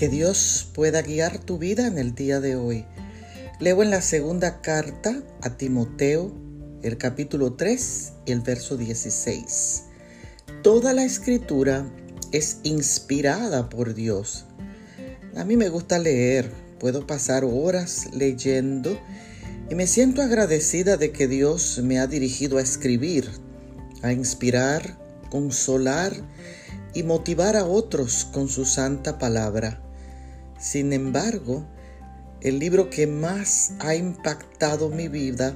Que Dios pueda guiar tu vida en el día de hoy. Leo en la segunda carta a Timoteo, el capítulo 3 y el verso 16. Toda la escritura es inspirada por Dios. A mí me gusta leer, puedo pasar horas leyendo y me siento agradecida de que Dios me ha dirigido a escribir, a inspirar, consolar y motivar a otros con su santa palabra. Sin embargo, el libro que más ha impactado mi vida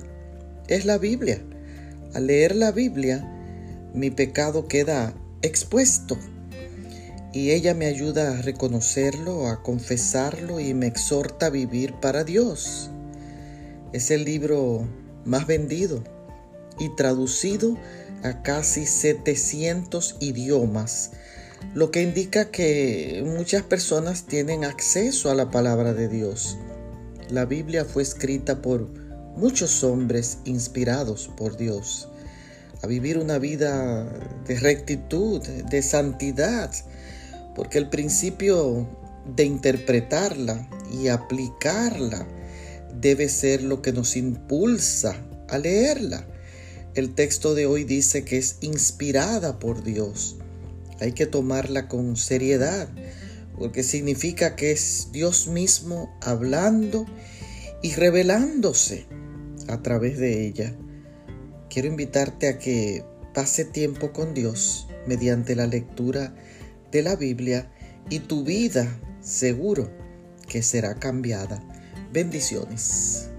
es la Biblia. Al leer la Biblia, mi pecado queda expuesto y ella me ayuda a reconocerlo, a confesarlo y me exhorta a vivir para Dios. Es el libro más vendido y traducido a casi 700 idiomas lo que indica que muchas personas tienen acceso a la palabra de Dios. La Biblia fue escrita por muchos hombres inspirados por Dios a vivir una vida de rectitud, de santidad, porque el principio de interpretarla y aplicarla debe ser lo que nos impulsa a leerla. El texto de hoy dice que es inspirada por Dios. Hay que tomarla con seriedad, porque significa que es Dios mismo hablando y revelándose a través de ella. Quiero invitarte a que pase tiempo con Dios mediante la lectura de la Biblia y tu vida seguro que será cambiada. Bendiciones.